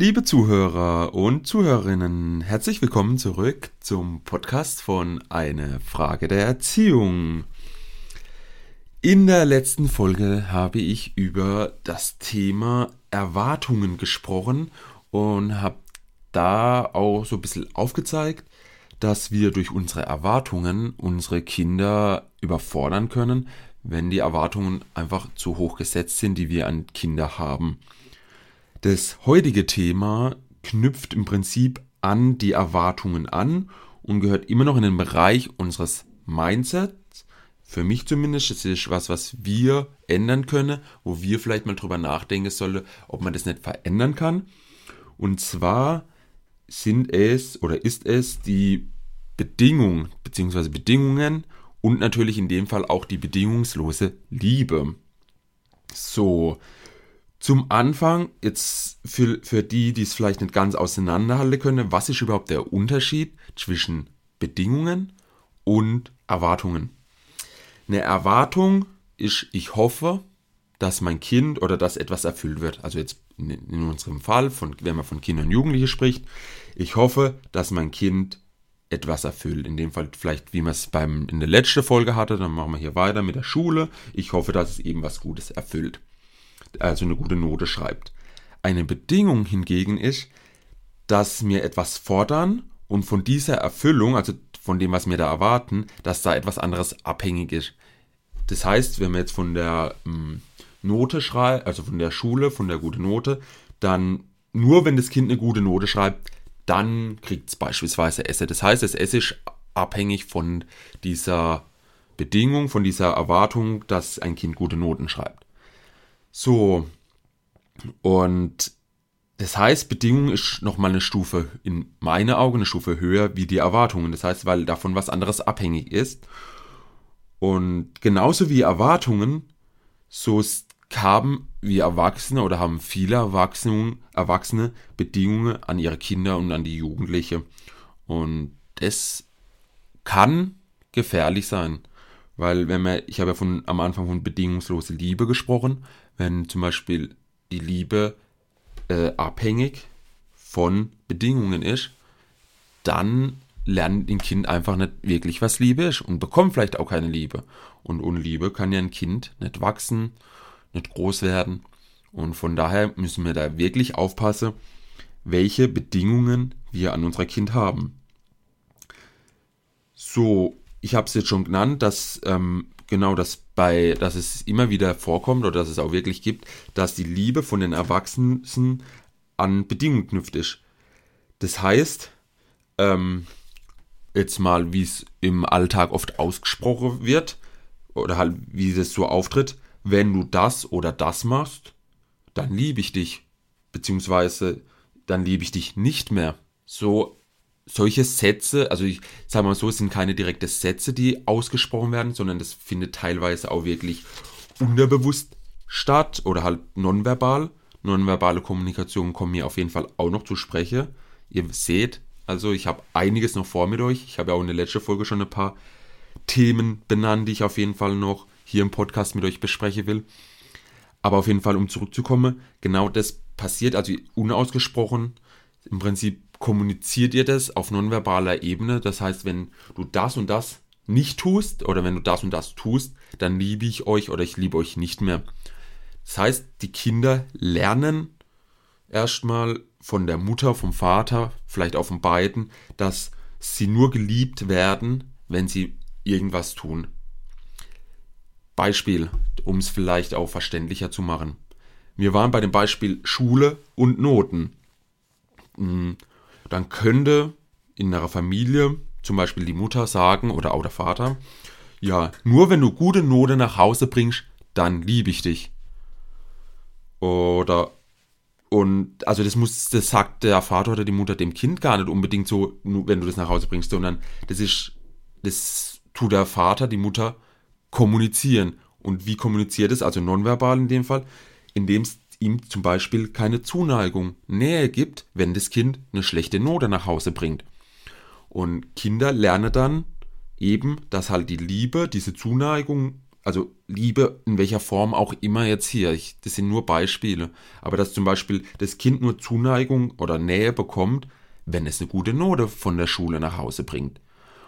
Liebe Zuhörer und Zuhörerinnen, herzlich willkommen zurück zum Podcast von Eine Frage der Erziehung. In der letzten Folge habe ich über das Thema Erwartungen gesprochen und habe da auch so ein bisschen aufgezeigt, dass wir durch unsere Erwartungen unsere Kinder überfordern können, wenn die Erwartungen einfach zu hoch gesetzt sind, die wir an Kinder haben. Das heutige Thema knüpft im Prinzip an die Erwartungen an und gehört immer noch in den Bereich unseres Mindsets. Für mich zumindest, das ist was, was wir ändern können, wo wir vielleicht mal drüber nachdenken sollen, ob man das nicht verändern kann. Und zwar sind es oder ist es die Bedingung bzw. Bedingungen und natürlich in dem Fall auch die bedingungslose Liebe. So, zum Anfang, jetzt für, für die, die es vielleicht nicht ganz auseinanderhalten können, was ist überhaupt der Unterschied zwischen Bedingungen und Erwartungen? Eine Erwartung ist, ich hoffe, dass mein Kind oder dass etwas erfüllt wird. Also jetzt in, in unserem Fall, von, wenn man von Kindern und Jugendlichen spricht, ich hoffe, dass mein Kind etwas erfüllt. In dem Fall vielleicht, wie man es beim in der letzten Folge hatte, dann machen wir hier weiter mit der Schule. Ich hoffe, dass es eben was Gutes erfüllt also eine gute Note schreibt. Eine Bedingung hingegen ist, dass mir etwas fordern und von dieser Erfüllung, also von dem, was wir da erwarten, dass da etwas anderes abhängig ist. Das heißt, wenn wir jetzt von der ähm, Note schreiben, also von der Schule, von der guten Note, dann nur wenn das Kind eine gute Note schreibt, dann kriegt es beispielsweise Esse. Das heißt, das Esse ist abhängig von dieser Bedingung, von dieser Erwartung, dass ein Kind gute Noten schreibt. So. Und das heißt, Bedingung ist nochmal eine Stufe, in meinen Augen eine Stufe höher wie die Erwartungen. Das heißt, weil davon was anderes abhängig ist. Und genauso wie Erwartungen, so haben wir Erwachsene oder haben viele Erwachsene, Erwachsene Bedingungen an ihre Kinder und an die Jugendliche. Und das kann gefährlich sein. Weil wenn man, ich habe ja von, am Anfang von bedingungslose Liebe gesprochen, wenn zum Beispiel die Liebe äh, abhängig von Bedingungen ist, dann lernt ein Kind einfach nicht wirklich, was Liebe ist und bekommt vielleicht auch keine Liebe. Und ohne Liebe kann ja ein Kind nicht wachsen, nicht groß werden. Und von daher müssen wir da wirklich aufpassen, welche Bedingungen wir an unser Kind haben. So, ich habe es jetzt schon genannt, dass ähm, genau das bei, dass es immer wieder vorkommt oder dass es auch wirklich gibt, dass die Liebe von den Erwachsenen an Bedingungen knüpft ist. Das heißt, ähm, jetzt mal, wie es im Alltag oft ausgesprochen wird, oder halt, wie es so auftritt, wenn du das oder das machst, dann liebe ich dich. Beziehungsweise, dann liebe ich dich nicht mehr. So solche Sätze, also ich sage mal so, es sind keine direkte Sätze, die ausgesprochen werden, sondern das findet teilweise auch wirklich unterbewusst statt oder halt nonverbal. Nonverbale Kommunikation kommen mir auf jeden Fall auch noch zu sprechen. Ihr seht, also ich habe einiges noch vor mit euch. Ich habe ja auch in der letzten Folge schon ein paar Themen benannt, die ich auf jeden Fall noch hier im Podcast mit euch besprechen will. Aber auf jeden Fall, um zurückzukommen, genau das passiert, also unausgesprochen, im Prinzip kommuniziert ihr das auf nonverbaler Ebene. Das heißt, wenn du das und das nicht tust oder wenn du das und das tust, dann liebe ich euch oder ich liebe euch nicht mehr. Das heißt, die Kinder lernen erstmal von der Mutter, vom Vater, vielleicht auch von beiden, dass sie nur geliebt werden, wenn sie irgendwas tun. Beispiel, um es vielleicht auch verständlicher zu machen. Wir waren bei dem Beispiel Schule und Noten. Dann könnte in einer Familie zum Beispiel die Mutter sagen oder auch der Vater, ja, nur wenn du gute Note nach Hause bringst, dann liebe ich dich. Oder und also das muss, das sagt der Vater oder die Mutter dem Kind gar nicht unbedingt so, wenn du das nach Hause bringst, sondern das ist, das tut der Vater, die Mutter kommunizieren. Und wie kommuniziert es, also nonverbal in dem Fall, indem es ihm zum Beispiel keine Zuneigung, Nähe gibt, wenn das Kind eine schlechte Note nach Hause bringt. Und Kinder lernen dann eben, dass halt die Liebe, diese Zuneigung also Liebe in welcher Form auch immer jetzt hier, ich, das sind nur Beispiele, aber dass zum Beispiel das Kind nur Zuneigung oder Nähe bekommt, wenn es eine gute Note von der Schule nach Hause bringt.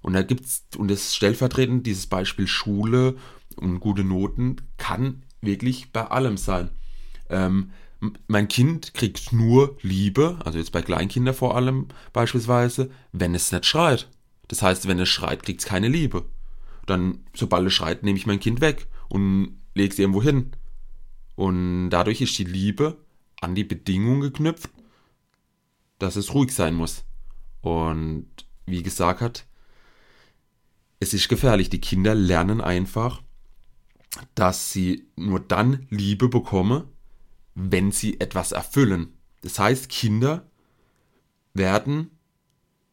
Und da gibt's, und das stellvertretend, dieses Beispiel Schule und gute Noten kann wirklich bei allem sein. Ähm, mein Kind kriegt nur Liebe, also jetzt bei Kleinkindern vor allem beispielsweise, wenn es nicht schreit. Das heißt, wenn es schreit, kriegt es keine Liebe. Dann, sobald es schreit, nehme ich mein Kind weg und lege es irgendwo hin. Und dadurch ist die Liebe an die Bedingung geknüpft, dass es ruhig sein muss. Und wie gesagt hat, es ist gefährlich. Die Kinder lernen einfach, dass sie nur dann Liebe bekommen, wenn sie etwas erfüllen. Das heißt, Kinder werden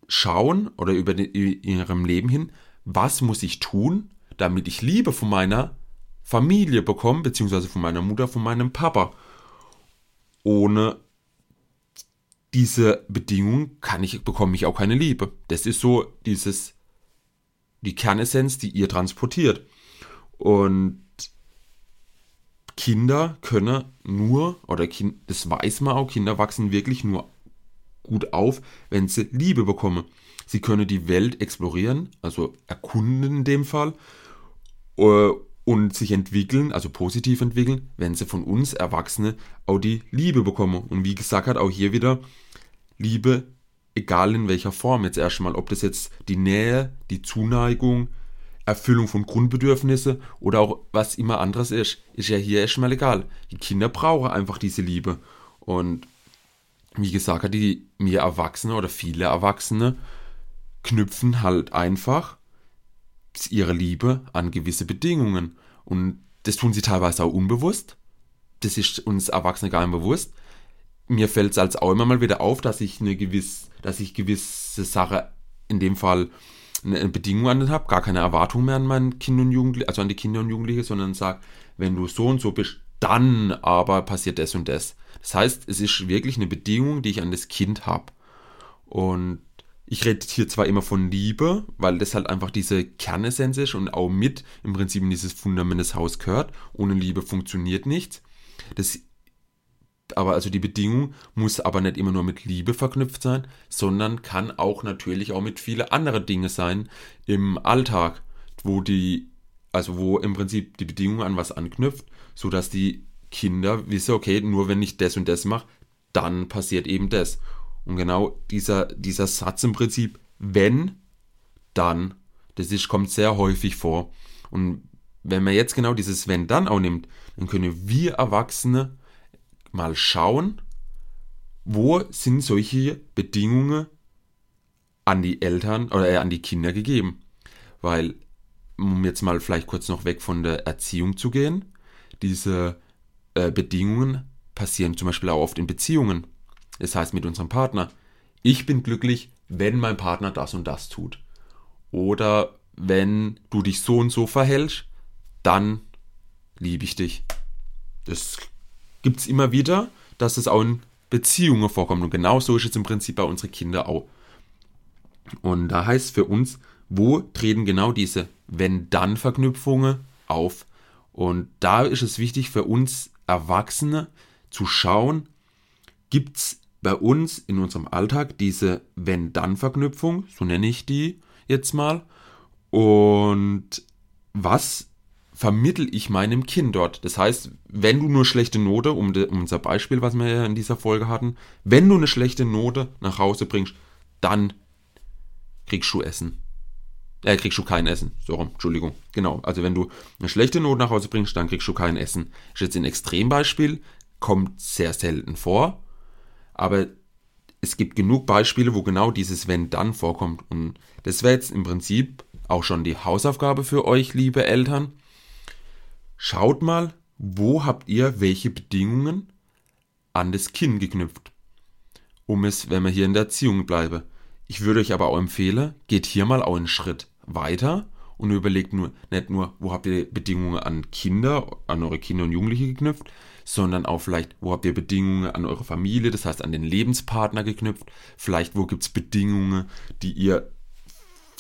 schauen oder über die, ihrem Leben hin, was muss ich tun, damit ich Liebe von meiner Familie bekomme, beziehungsweise von meiner Mutter, von meinem Papa. Ohne diese Bedingung kann ich, bekomme ich auch keine Liebe. Das ist so dieses, die Kernessenz, die ihr transportiert. Und Kinder können nur, oder kind, das weiß man auch, Kinder wachsen wirklich nur gut auf, wenn sie Liebe bekommen. Sie können die Welt explorieren, also erkunden in dem Fall, äh, und sich entwickeln, also positiv entwickeln, wenn sie von uns Erwachsene auch die Liebe bekommen. Und wie gesagt hat, auch hier wieder Liebe, egal in welcher Form jetzt erstmal, ob das jetzt die Nähe, die Zuneigung, Erfüllung von Grundbedürfnissen oder auch was immer anderes ist, ist ja hier erstmal egal. Die Kinder brauchen einfach diese Liebe. Und wie gesagt, die mir Erwachsene oder viele Erwachsene knüpfen halt einfach ihre Liebe an gewisse Bedingungen. Und das tun sie teilweise auch unbewusst. Das ist uns Erwachsene gar nicht bewusst. Mir fällt es als auch immer mal wieder auf, dass ich eine gewisse, dass ich gewisse Sache in dem Fall eine Bedingung an den habe, gar keine Erwartung mehr an mein Kind und Jugendliche, also an die Kinder und Jugendliche, sondern sage, wenn du so und so bist, dann aber passiert das und das. Das heißt, es ist wirklich eine Bedingung, die ich an das Kind habe. Und ich rede hier zwar immer von Liebe, weil das halt einfach diese Kernessenz ist und auch mit im Prinzip in dieses Fundament des Haus gehört. Ohne Liebe funktioniert nichts. Das aber also die Bedingung muss aber nicht immer nur mit Liebe verknüpft sein, sondern kann auch natürlich auch mit viele andere Dinge sein im Alltag, wo die, also wo im Prinzip die Bedingung an was anknüpft, sodass die Kinder wissen, okay, nur wenn ich das und das mache, dann passiert eben das. Und genau dieser, dieser Satz im Prinzip, wenn, dann, das ist, kommt sehr häufig vor. Und wenn man jetzt genau dieses wenn dann auch nimmt, dann können wir Erwachsene mal schauen, wo sind solche Bedingungen an die Eltern oder äh, an die Kinder gegeben. Weil, um jetzt mal vielleicht kurz noch weg von der Erziehung zu gehen, diese äh, Bedingungen passieren zum Beispiel auch oft in Beziehungen. Das heißt mit unserem Partner. Ich bin glücklich, wenn mein Partner das und das tut. Oder wenn du dich so und so verhältst, dann liebe ich dich. Das gibt es immer wieder, dass es auch in Beziehungen vorkommt. Und genau so ist es im Prinzip bei unseren Kindern auch. Und da heißt für uns, wo treten genau diese Wenn-Dann-Verknüpfungen auf? Und da ist es wichtig für uns Erwachsene zu schauen, gibt es bei uns in unserem Alltag diese Wenn-Dann-Verknüpfung, so nenne ich die jetzt mal, und was vermittel ich meinem Kind dort. Das heißt, wenn du nur schlechte Note, um, de, um unser Beispiel, was wir ja in dieser Folge hatten, wenn du eine schlechte Note nach Hause bringst, dann kriegst du Essen. Äh, kriegst du kein Essen. So rum, Entschuldigung. Genau. Also wenn du eine schlechte Note nach Hause bringst, dann kriegst du kein Essen. Ist jetzt ein Extrembeispiel, kommt sehr selten vor. Aber es gibt genug Beispiele, wo genau dieses Wenn dann vorkommt. Und das wäre jetzt im Prinzip auch schon die Hausaufgabe für euch, liebe Eltern. Schaut mal, wo habt ihr welche Bedingungen an das Kind geknüpft. Um es, wenn wir hier in der Erziehung bleiben. Ich würde euch aber auch empfehlen, geht hier mal auch einen Schritt weiter und überlegt nur, nicht nur, wo habt ihr Bedingungen an Kinder, an eure Kinder und Jugendliche geknüpft, sondern auch vielleicht, wo habt ihr Bedingungen an eure Familie, das heißt an den Lebenspartner geknüpft, vielleicht wo gibt es Bedingungen, die ihr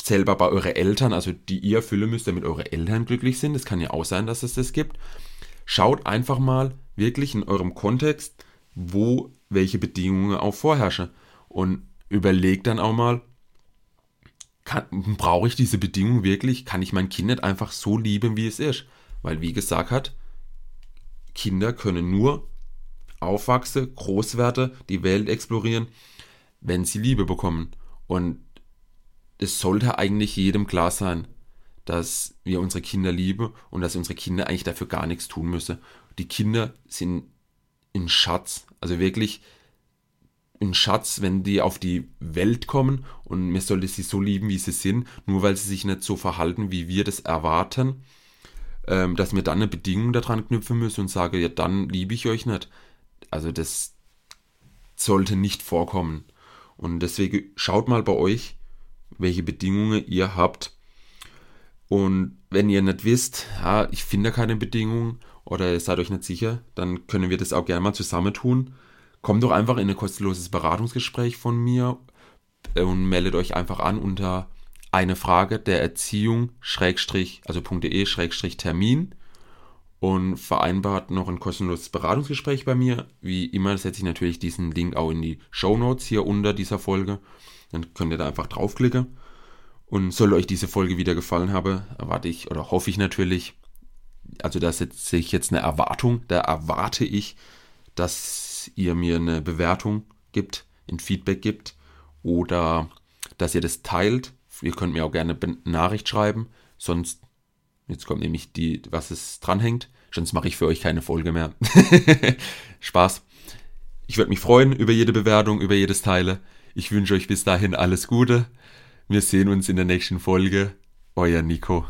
selber bei euren Eltern, also die ihr erfüllen müsst, damit eure Eltern glücklich sind. Es kann ja auch sein, dass es das gibt. Schaut einfach mal wirklich in eurem Kontext, wo welche Bedingungen auch vorherrschen. Und überlegt dann auch mal, brauche ich diese Bedingung wirklich? Kann ich mein Kind nicht einfach so lieben, wie es ist? Weil, wie gesagt hat, Kinder können nur aufwachsen, groß werden, die Welt explorieren, wenn sie Liebe bekommen. Und es sollte eigentlich jedem klar sein, dass wir unsere Kinder lieben und dass unsere Kinder eigentlich dafür gar nichts tun müssen. Die Kinder sind ein Schatz, also wirklich ein Schatz, wenn die auf die Welt kommen und mir sollte sie so lieben, wie sie sind, nur weil sie sich nicht so verhalten, wie wir das erwarten, ähm, dass wir dann eine Bedingung daran knüpfen müssen und sage, ja, dann liebe ich euch nicht. Also das sollte nicht vorkommen. Und deswegen schaut mal bei euch, welche Bedingungen ihr habt. Und wenn ihr nicht wisst, ja, ich finde keine Bedingungen oder ihr seid euch nicht sicher, dann können wir das auch gerne mal zusammentun. Kommt doch einfach in ein kostenloses Beratungsgespräch von mir und meldet euch einfach an unter eine Frage der Erziehung, Schrägstrich, also .de, Schrägstrich Termin und vereinbart noch ein kostenloses Beratungsgespräch bei mir. Wie immer setze ich natürlich diesen Link auch in die Show Notes hier unter dieser Folge. Dann könnt ihr da einfach draufklicken. Und soll euch diese Folge wieder gefallen haben, erwarte ich oder hoffe ich natürlich, also da setze ich jetzt eine Erwartung, da erwarte ich, dass ihr mir eine Bewertung gibt, ein Feedback gibt oder dass ihr das teilt. Ihr könnt mir auch gerne eine Nachricht schreiben, sonst, jetzt kommt nämlich die, was es dranhängt, sonst mache ich für euch keine Folge mehr. Spaß. Ich würde mich freuen über jede Bewertung, über jedes Teile. Ich wünsche euch bis dahin alles Gute. Wir sehen uns in der nächsten Folge. Euer Nico.